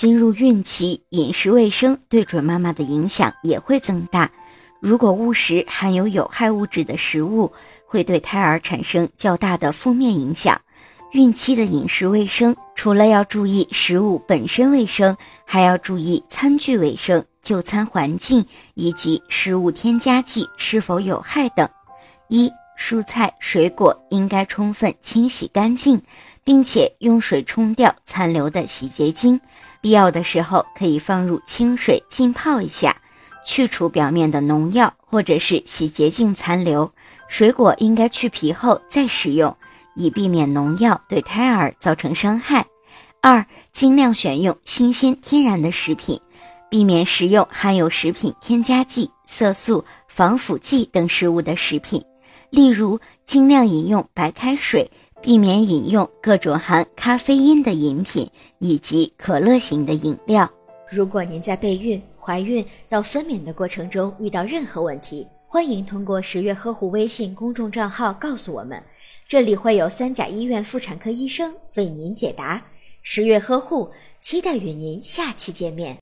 进入孕期，饮食卫生对准妈妈的影响也会增大。如果误食含有有害物质的食物，会对胎儿产生较大的负面影响。孕期的饮食卫生，除了要注意食物本身卫生，还要注意餐具卫生、就餐环境以及食物添加剂是否有害等。一、蔬菜水果应该充分清洗干净，并且用水冲掉残留的洗洁精，必要的时候可以放入清水浸泡一下。去除表面的农药或者是洗洁精残留，水果应该去皮后再食用，以避免农药对胎儿造成伤害。二，尽量选用新鲜天然的食品，避免食用含有食品添加剂、色素、防腐剂等食物的食品，例如尽量饮用白开水，避免饮用各种含咖啡因的饮品以及可乐型的饮料。如果您在备孕、怀孕到分娩的过程中遇到任何问题，欢迎通过十月呵护微信公众账号告诉我们，这里会有三甲医院妇产科医生为您解答。十月呵护，期待与您下期见面。